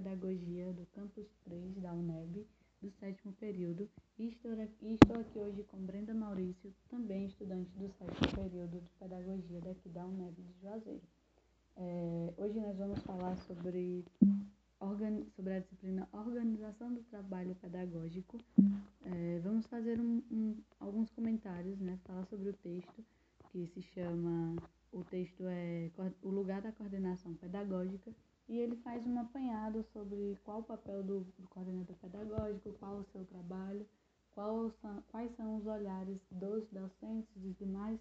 pedagogia do campus 3 da UNEB, do sétimo período, e estou aqui, hoje com Brenda Maurício, também estudante do sétimo período de pedagogia daqui da UNEB de Juazeiro. É, hoje nós vamos falar sobre sobre a disciplina Organização do Trabalho Pedagógico. É, vamos fazer um, um, alguns comentários, né? Falar sobre o texto, que se chama. O texto é O Lugar da Coordenação Pedagógica, e ele faz um apanhado sobre qual o papel do, do coordenador pedagógico, qual o seu trabalho, qual são, quais são os olhares dos docentes, dos demais,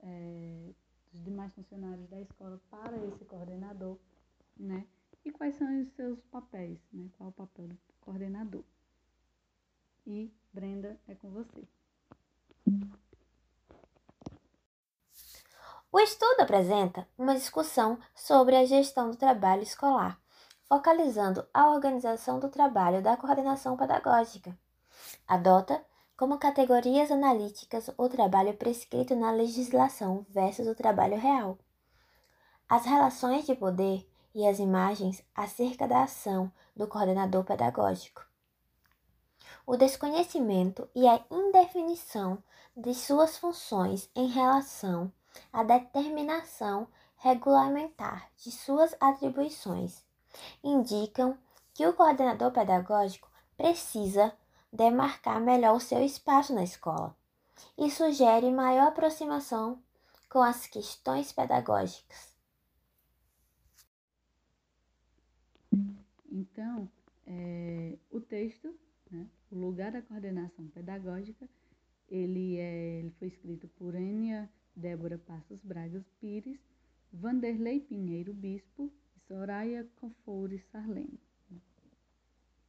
é, dos demais funcionários da escola para esse coordenador, né? e quais são os seus papéis, né? Qual o papel do coordenador. E Brenda, é com você. O estudo apresenta uma discussão sobre a gestão do trabalho escolar, focalizando a organização do trabalho da coordenação pedagógica. Adota como categorias analíticas o trabalho prescrito na legislação versus o trabalho real. As relações de poder e as imagens acerca da ação do coordenador pedagógico. O desconhecimento e a indefinição de suas funções em relação à determinação regulamentar de suas atribuições indicam que o coordenador pedagógico precisa demarcar melhor o seu espaço na escola e sugere maior aproximação com as questões pedagógicas. Então, é, o texto, né, o lugar da coordenação pedagógica, ele, é, ele foi escrito por Enia Débora Passos Bragas Pires, Vanderlei Pinheiro Bispo e Soraya Confouri Sarlene.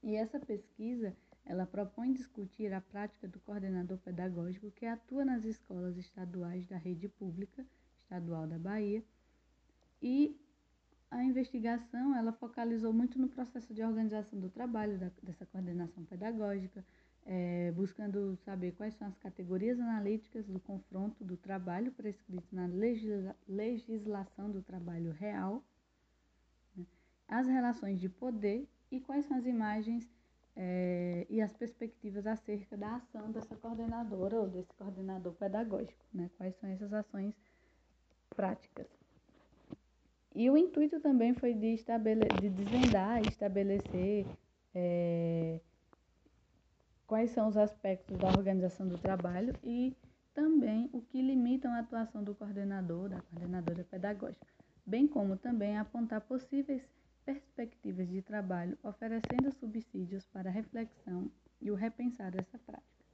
E essa pesquisa, ela propõe discutir a prática do coordenador pedagógico que atua nas escolas estaduais da rede pública estadual da Bahia e a investigação ela focalizou muito no processo de organização do trabalho, da, dessa coordenação pedagógica, é, buscando saber quais são as categorias analíticas do confronto do trabalho prescrito na legisla, legislação do trabalho real, né, as relações de poder e quais são as imagens é, e as perspectivas acerca da ação dessa coordenadora ou desse coordenador pedagógico, né, quais são essas ações práticas. E o intuito também foi de, estabele de desvendar estabelecer é, quais são os aspectos da organização do trabalho e também o que limitam a atuação do coordenador, da coordenadora pedagógica, bem como também apontar possíveis perspectivas de trabalho, oferecendo subsídios para reflexão e o repensar dessa prática.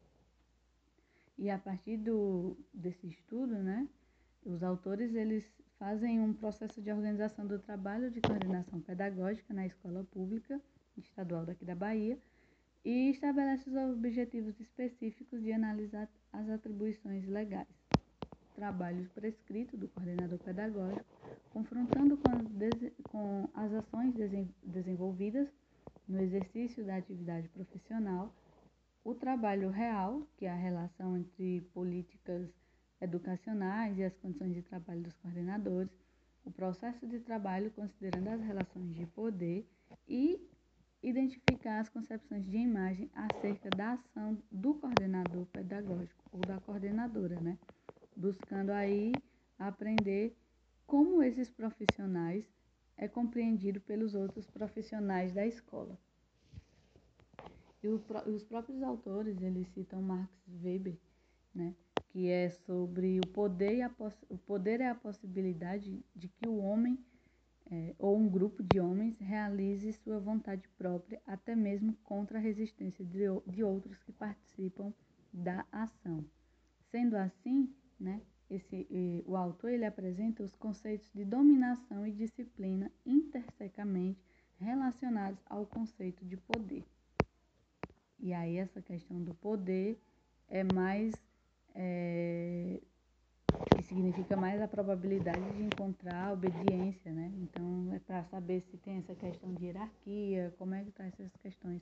E a partir do, desse estudo, né, os autores eles fazem um processo de organização do trabalho de coordenação pedagógica na escola pública estadual daqui da Bahia e estabelece os objetivos específicos de analisar as atribuições legais. Trabalho prescrito do coordenador pedagógico, confrontando com as, com as ações desenvolvidas no exercício da atividade profissional, o trabalho real, que é a relação entre políticas educacionais e as condições de trabalho dos coordenadores, o processo de trabalho considerando as relações de poder e identificar as concepções de imagem acerca da ação do coordenador pedagógico ou da coordenadora, né? Buscando aí aprender como esses profissionais é compreendido pelos outros profissionais da escola. E os próprios autores, eles citam Max Weber, né? que é sobre o poder e a o poder é a possibilidade de que o homem é, ou um grupo de homens realize sua vontade própria, até mesmo contra a resistência de, de outros que participam da ação. Sendo assim, né, esse, o autor ele apresenta os conceitos de dominação e disciplina intersecamente relacionados ao conceito de poder. E aí essa questão do poder é mais é, que significa mais a probabilidade de encontrar obediência, né? Então, é para saber se tem essa questão de hierarquia, como é que está essas questões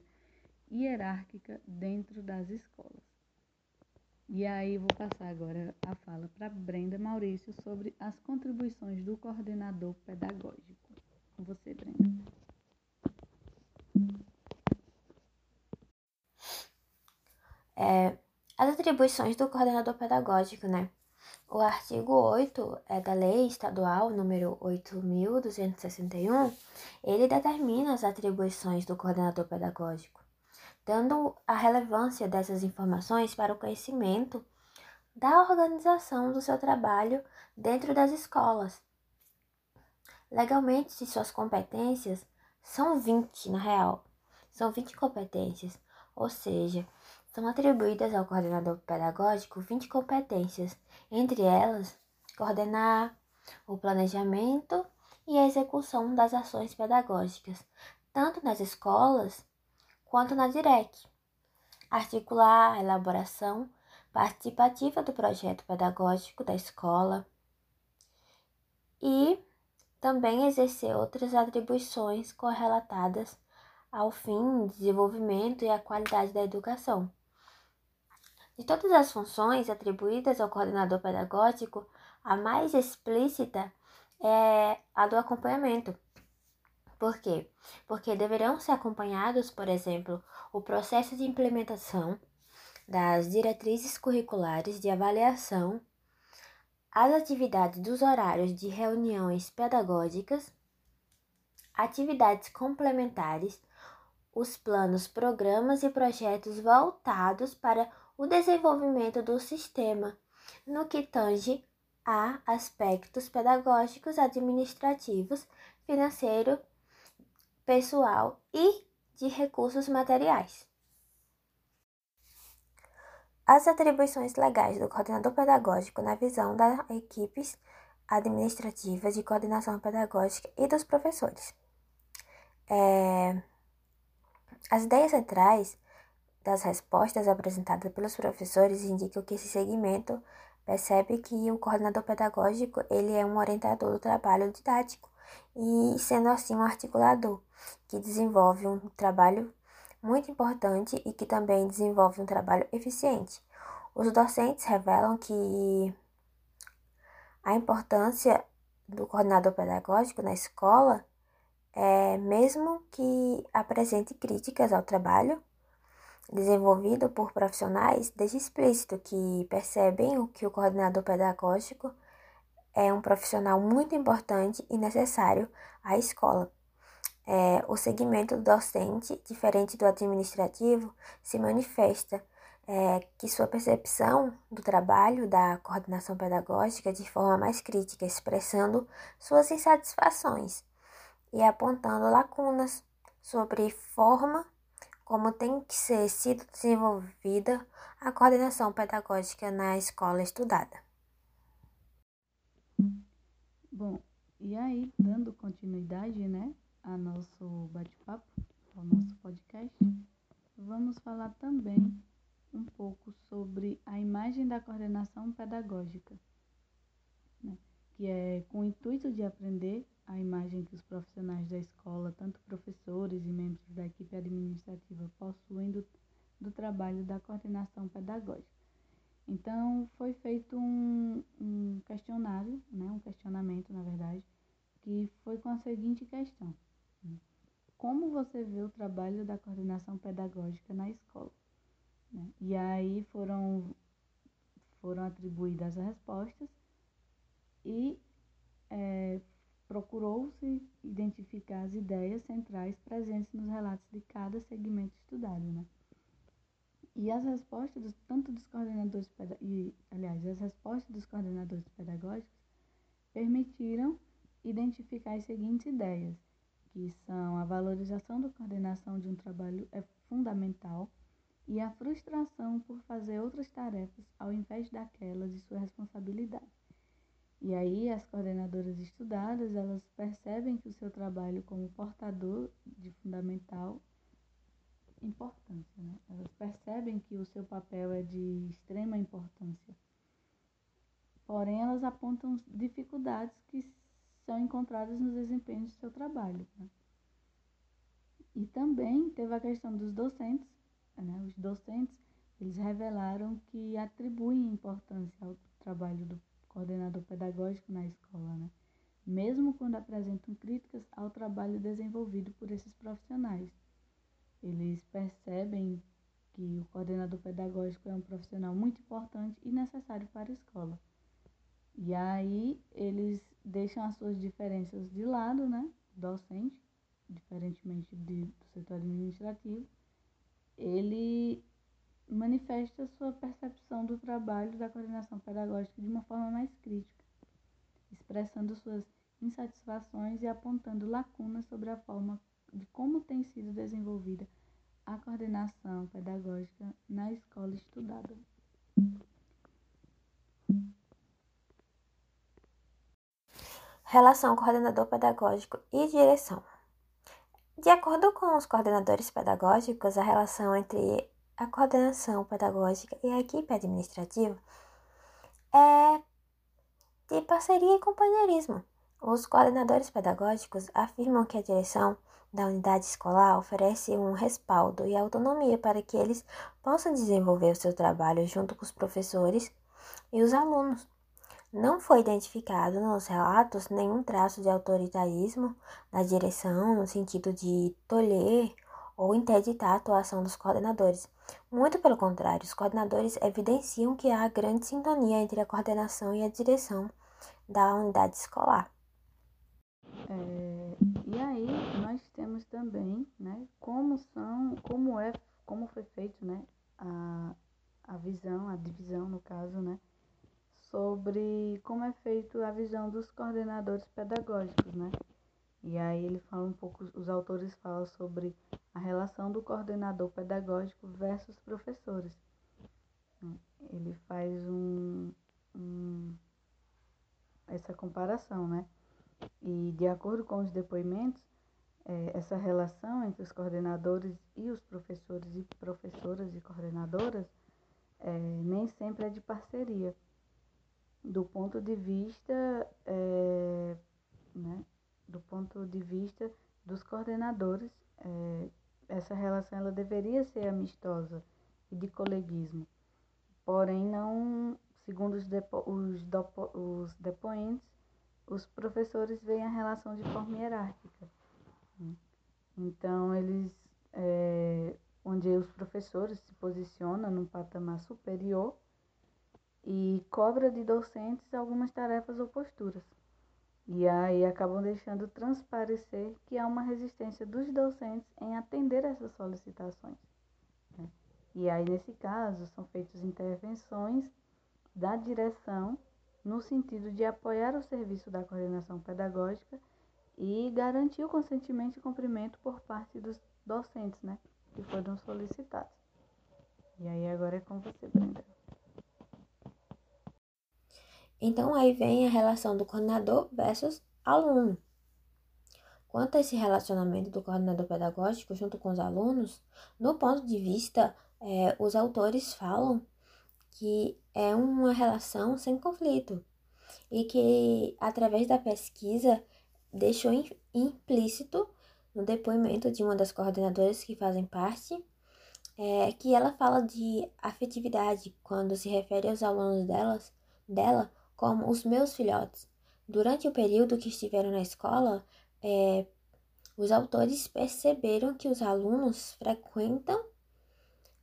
hierárquicas dentro das escolas. E aí vou passar agora a fala para Brenda Maurício sobre as contribuições do coordenador pedagógico. Com você, Brenda. É, as atribuições do coordenador pedagógico, né? O artigo 8 é da Lei Estadual número 8.261, ele determina as atribuições do coordenador pedagógico, dando a relevância dessas informações para o conhecimento da organização do seu trabalho dentro das escolas. Legalmente, suas competências são 20, na real, são 20 competências, ou seja, são atribuídas ao coordenador pedagógico 20 competências, entre elas, coordenar o planejamento e a execução das ações pedagógicas, tanto nas escolas quanto na DIREC, articular a elaboração participativa do projeto pedagógico da escola e também exercer outras atribuições correlatadas ao fim, desenvolvimento e a qualidade da educação. De todas as funções atribuídas ao coordenador pedagógico, a mais explícita é a do acompanhamento. Por quê? Porque deverão ser acompanhados, por exemplo, o processo de implementação das diretrizes curriculares de avaliação, as atividades dos horários de reuniões pedagógicas, atividades complementares, os planos, programas e projetos voltados para o desenvolvimento do sistema no que tange a aspectos pedagógicos, administrativos, financeiro, pessoal e de recursos materiais. As atribuições legais do coordenador pedagógico na visão das equipes administrativas de coordenação pedagógica e dos professores. É, as ideias centrais das respostas apresentadas pelos professores indicam que esse segmento percebe que o coordenador pedagógico ele é um orientador do trabalho didático e sendo assim um articulador que desenvolve um trabalho muito importante e que também desenvolve um trabalho eficiente. Os docentes revelam que a importância do coordenador pedagógico na escola é mesmo que apresente críticas ao trabalho desenvolvido por profissionais, deixa explícito que percebem que o coordenador pedagógico é um profissional muito importante e necessário à escola. É, o segmento docente, diferente do administrativo, se manifesta é, que sua percepção do trabalho da coordenação pedagógica de forma mais crítica, expressando suas insatisfações e apontando lacunas sobre forma como tem que ser sido desenvolvida a coordenação pedagógica na escola estudada. Bom, e aí, dando continuidade, né, a nosso bate-papo, ao nosso podcast, vamos falar também um pouco sobre a imagem da coordenação pedagógica, né, que é com o intuito de aprender a imagem que os profissionais da escola, tanto professores e membros da equipe administrativa, possuem do, do trabalho da coordenação pedagógica. Então, foi feito um, um questionário, né, um questionamento, na verdade, que foi com a seguinte questão: né? Como você vê o trabalho da coordenação pedagógica na escola? Né? E aí foram, foram atribuídas as respostas e procurou-se identificar as ideias centrais presentes nos relatos de cada segmento estudado, né? E as respostas dos, tanto dos coordenadores e, aliás, as respostas dos coordenadores pedagógicos permitiram identificar as seguintes ideias, que são a valorização da coordenação de um trabalho é fundamental e a frustração por fazer outras tarefas ao invés daquelas de sua responsabilidade. E aí as coordenadoras estudadas, elas percebem que o seu trabalho como portador de fundamental importância, né? Elas percebem que o seu papel é de extrema importância. Porém, elas apontam dificuldades que são encontradas no desempenho do seu trabalho. Né? E também teve a questão dos docentes, né? Os docentes eles revelaram que atribuem importância ao trabalho do coordenador pedagógico na escola, né? mesmo quando apresentam críticas ao trabalho desenvolvido por esses profissionais. Eles percebem que o coordenador pedagógico é um profissional muito importante e necessário para a escola. E aí eles deixam as suas diferenças de lado, né? Docente, diferentemente de, do setor administrativo, ele manifesta sua percepção do trabalho da coordenação pedagógica de uma forma mais crítica, expressando suas insatisfações e apontando lacunas sobre a forma de como tem sido desenvolvida a coordenação pedagógica na escola estudada. Relação coordenador pedagógico e direção. De acordo com os coordenadores pedagógicos, a relação entre a coordenação pedagógica e a equipe administrativa é de parceria e companheirismo. Os coordenadores pedagógicos afirmam que a direção da unidade escolar oferece um respaldo e autonomia para que eles possam desenvolver o seu trabalho junto com os professores e os alunos. Não foi identificado nos relatos nenhum traço de autoritarismo na direção, no sentido de tolher ou interditar a atuação dos coordenadores. Muito pelo contrário, os coordenadores evidenciam que há grande sintonia entre a coordenação e a direção da unidade escolar. É, e aí nós temos também, né, como são, como é, como foi feito, né, a, a visão, a divisão no caso, né, sobre como é feito a visão dos coordenadores pedagógicos, né? E aí ele fala um pouco, os autores falam sobre a relação do coordenador pedagógico versus professores. Ele faz um, um essa comparação, né? E de acordo com os depoimentos, é, essa relação entre os coordenadores e os professores e professoras e coordenadoras é, nem sempre é de parceria do ponto de vista é, né, do ponto de vista dos coordenadores é, essa relação ela deveria ser amistosa e de coleguismo porém não segundo os, depo, os, os depoentes os professores veem a relação de forma hierárquica então eles é, onde os professores se posicionam num patamar superior e cobra de docentes algumas tarefas ou posturas. E aí acabam deixando transparecer que há uma resistência dos docentes em atender essas solicitações. Né? E aí, nesse caso, são feitas intervenções da direção no sentido de apoiar o serviço da coordenação pedagógica e garantir o consentimento e cumprimento por parte dos docentes, né, que foram solicitados. E aí agora é com você, Brenda. Então aí vem a relação do coordenador versus aluno. Quanto a esse relacionamento do coordenador pedagógico junto com os alunos, no ponto de vista, é, os autores falam que é uma relação sem conflito e que, através da pesquisa, deixou implícito no depoimento de uma das coordenadoras que fazem parte, é, que ela fala de afetividade quando se refere aos alunos delas, dela como os meus filhotes. Durante o período que estiveram na escola, é, os autores perceberam que os alunos frequentam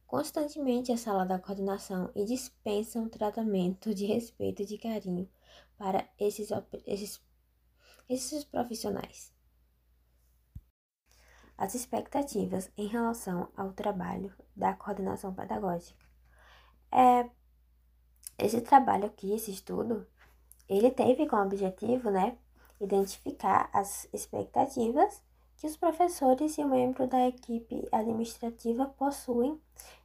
constantemente a sala da coordenação e dispensam tratamento de respeito e de carinho para esses, esses, esses profissionais. As expectativas em relação ao trabalho da coordenação pedagógica. É, esse trabalho aqui, esse estudo, ele teve como objetivo, né, identificar as expectativas que os professores e o membro da equipe administrativa possuem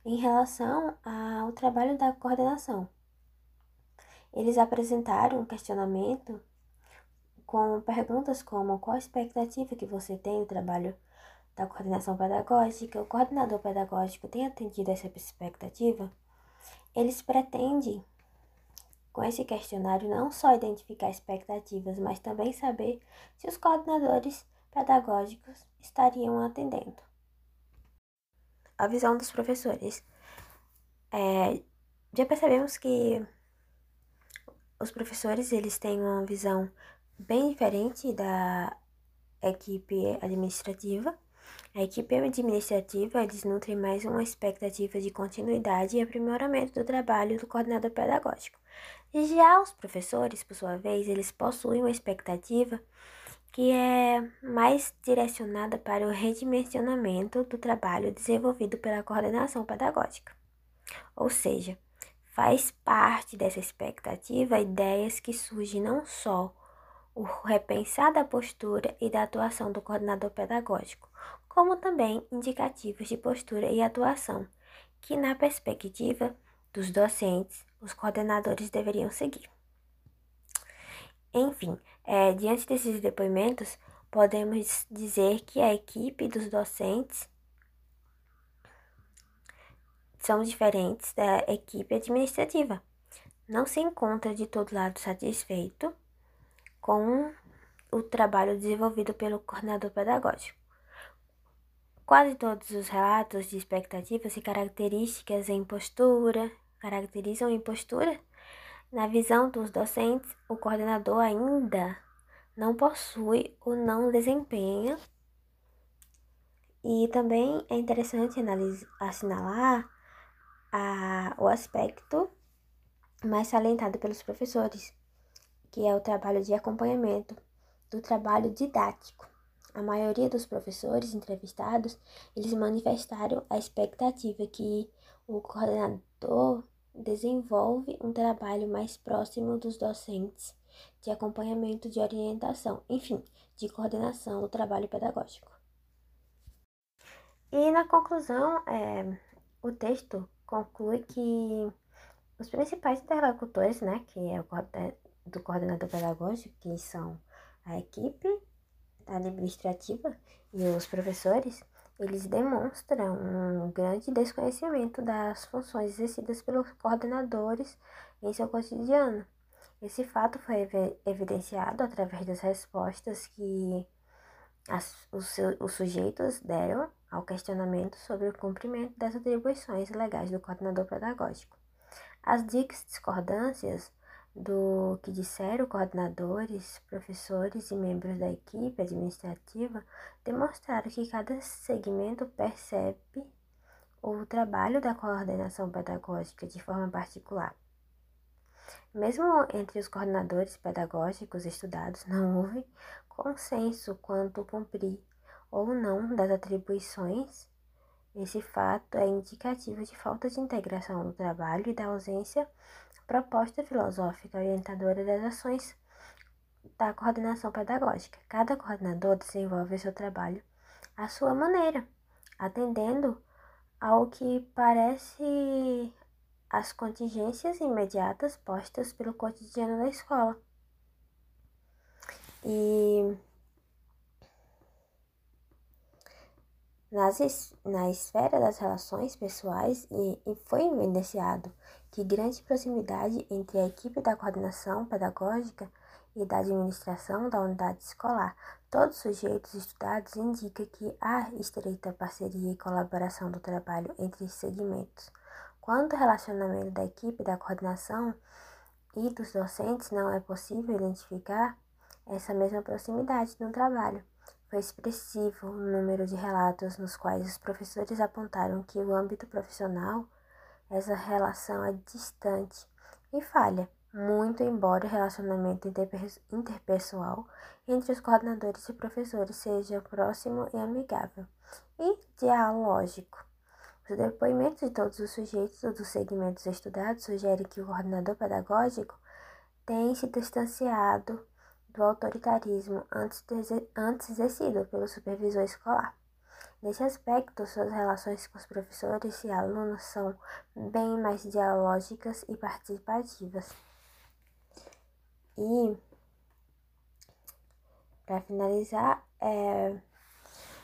em relação ao trabalho da coordenação. Eles apresentaram um questionamento com perguntas como qual a expectativa que você tem do trabalho da coordenação pedagógica, o coordenador pedagógico tem atendido essa expectativa? Eles pretendem com esse questionário, não só identificar expectativas, mas também saber se os coordenadores pedagógicos estariam atendendo. A visão dos professores. é, já percebemos que os professores eles têm uma visão bem diferente da equipe administrativa. A equipe administrativa eles nutrem mais uma expectativa de continuidade e aprimoramento do trabalho do coordenador pedagógico. Já os professores, por sua vez, eles possuem uma expectativa que é mais direcionada para o redimensionamento do trabalho desenvolvido pela coordenação pedagógica. Ou seja, faz parte dessa expectativa ideias que surgem não só o repensar da postura e da atuação do coordenador pedagógico, como também indicativos de postura e atuação, que, na perspectiva dos docentes, os coordenadores deveriam seguir. Enfim, é, diante desses depoimentos, podemos dizer que a equipe dos docentes são diferentes da equipe administrativa. Não se encontra de todo lado satisfeito com o trabalho desenvolvido pelo coordenador pedagógico. Quase todos os relatos de expectativas e características em postura caracterizam em postura. Na visão dos docentes, o coordenador ainda não possui ou não desempenha. E também é interessante assinalar a, o aspecto mais salientado pelos professores, que é o trabalho de acompanhamento do trabalho didático. A maioria dos professores entrevistados, eles manifestaram a expectativa que o coordenador desenvolve um trabalho mais próximo dos docentes, de acompanhamento de orientação, enfim, de coordenação do trabalho pedagógico. E na conclusão, é, o texto conclui que os principais interlocutores, né, que é o do coordenador pedagógico, que são a equipe administrativa e os professores, eles demonstram um grande desconhecimento das funções exercidas pelos coordenadores em seu cotidiano. Esse fato foi evidenciado através das respostas que as, os, os sujeitos deram ao questionamento sobre o cumprimento das atribuições legais do coordenador pedagógico. As discordâncias do que disseram coordenadores, professores e membros da equipe administrativa demonstraram que cada segmento percebe o trabalho da coordenação pedagógica de forma particular. Mesmo entre os coordenadores pedagógicos estudados, não houve consenso quanto cumprir ou não das atribuições. Esse fato é indicativo de falta de integração do trabalho e da ausência proposta filosófica orientadora das ações da coordenação pedagógica. Cada coordenador desenvolve seu trabalho à sua maneira, atendendo ao que parece as contingências imediatas postas pelo cotidiano da escola. E nas, na esfera das relações pessoais e, e foi evidenciado que grande proximidade entre a equipe da coordenação pedagógica e da administração da unidade escolar. Todos os sujeitos estudados indicam que há estreita parceria e colaboração do trabalho entre segmentos. Quando o relacionamento da equipe da coordenação e dos docentes não é possível identificar essa mesma proximidade no trabalho. Foi expressivo o número de relatos nos quais os professores apontaram que o âmbito profissional, essa relação é distante e falha, muito embora o relacionamento interpessoal entre os coordenadores e professores seja próximo e amigável e dialógico. Os depoimentos de todos os sujeitos dos segmentos estudados sugerem que o coordenador pedagógico tem se distanciado do autoritarismo antes, antes exercido pelo supervisor escolar. Nesse aspecto, suas relações com os professores e alunos são bem mais dialógicas e participativas. E, para finalizar, é,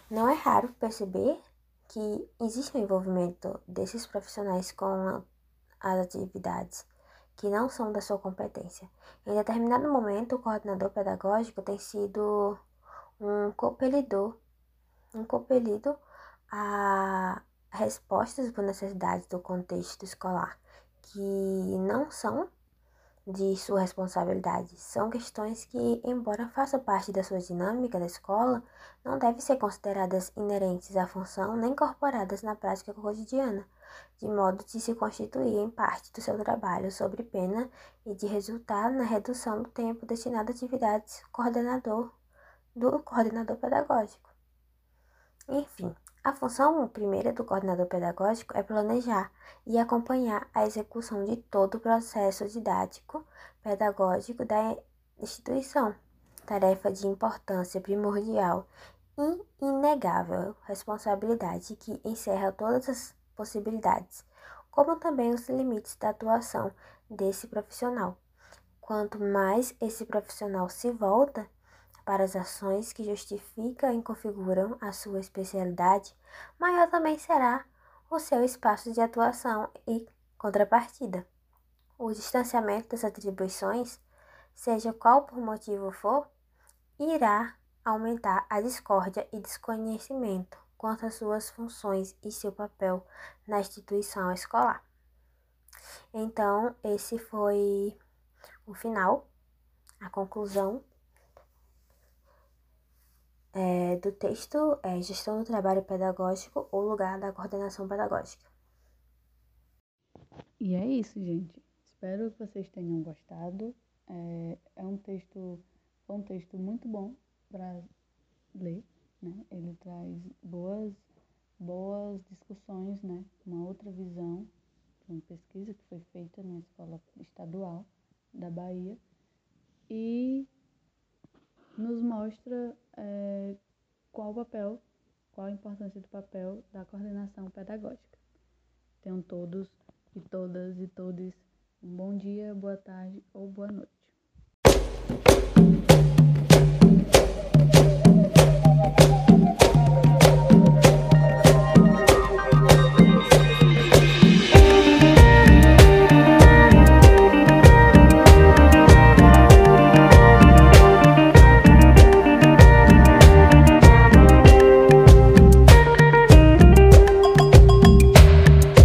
não é raro perceber que existe um envolvimento desses profissionais com as atividades que não são da sua competência. Em determinado momento, o coordenador pedagógico tem sido um compelidor, um compelido a respostas para necessidades do contexto escolar que não são de sua responsabilidade. São questões que, embora façam parte da sua dinâmica da escola, não devem ser consideradas inerentes à função nem incorporadas na prática cotidiana, de modo de se constituir em parte do seu trabalho sobre pena e de resultar na redução do tempo destinado a atividades coordenador do coordenador pedagógico. Enfim, a função primeira do coordenador pedagógico é planejar e acompanhar a execução de todo o processo didático pedagógico da instituição, tarefa de importância primordial e inegável responsabilidade que encerra todas as possibilidades, como também os limites da atuação desse profissional. Quanto mais esse profissional se volta para as ações que justificam e configuram a sua especialidade, maior também será o seu espaço de atuação e contrapartida. O distanciamento das atribuições, seja qual por motivo for, irá aumentar a discórdia e desconhecimento quanto às suas funções e seu papel na instituição escolar. Então, esse foi o final, a conclusão é, do texto é Gestão do Trabalho Pedagógico ou Lugar da Coordenação Pedagógica. E é isso, gente. Espero que vocês tenham gostado. É, é um texto, um texto muito bom para ler, né? Ele traz boas, boas discussões, né? Uma outra visão, uma pesquisa que foi feita na escola estadual da Bahia e nos mostra é, qual o papel, qual a importância do papel da coordenação pedagógica. Tenham todos e todas e todos um bom dia, boa tarde ou boa noite. Thank you.